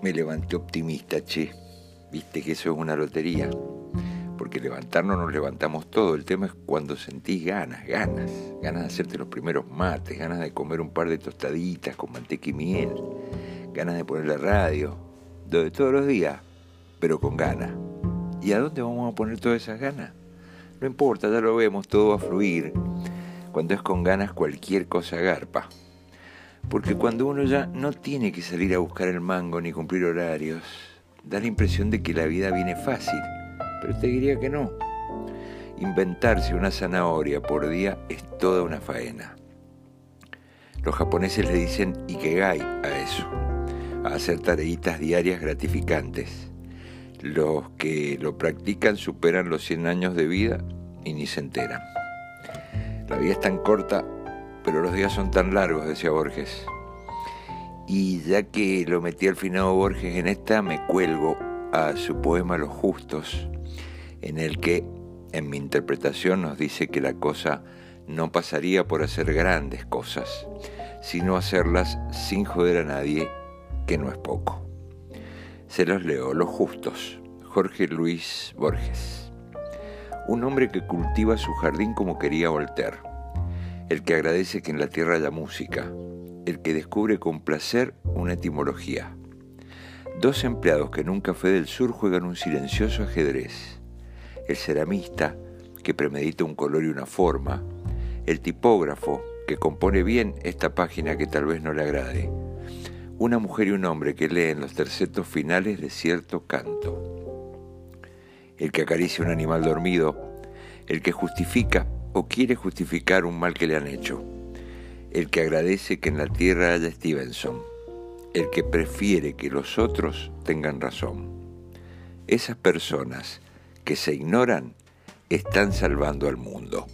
me levanté optimista, che. Viste que eso es una lotería. Porque levantarnos nos levantamos todo. El tema es cuando sentís ganas, ganas. Ganas de hacerte los primeros mates, ganas de comer un par de tostaditas con manteca y miel. Ganas de poner la radio. De todos los días, pero con ganas. ¿Y a dónde vamos a poner todas esas ganas? No importa, ya lo vemos, todo va a fluir. Cuando es con ganas cualquier cosa garpa. Porque cuando uno ya no tiene que salir a buscar el mango ni cumplir horarios, da la impresión de que la vida viene fácil. Pero te diría que no. Inventarse una zanahoria por día es toda una faena. Los japoneses le dicen ikegai a eso, a hacer tareitas diarias gratificantes. Los que lo practican superan los 100 años de vida y ni se enteran. La vida es tan corta pero los días son tan largos, decía Borges. Y ya que lo metí al finado Borges en esta, me cuelgo a su poema Los Justos, en el que, en mi interpretación, nos dice que la cosa no pasaría por hacer grandes cosas, sino hacerlas sin joder a nadie, que no es poco. Se los leo, Los Justos, Jorge Luis Borges. Un hombre que cultiva su jardín como quería Voltaire el que agradece que en la tierra haya música, el que descubre con placer una etimología. Dos empleados que en un café del sur juegan un silencioso ajedrez. El ceramista, que premedita un color y una forma. El tipógrafo, que compone bien esta página que tal vez no le agrade. Una mujer y un hombre que leen los tercetos finales de cierto canto. El que acaricia un animal dormido. El que justifica o quiere justificar un mal que le han hecho, el que agradece que en la tierra haya Stevenson, el que prefiere que los otros tengan razón. Esas personas que se ignoran están salvando al mundo.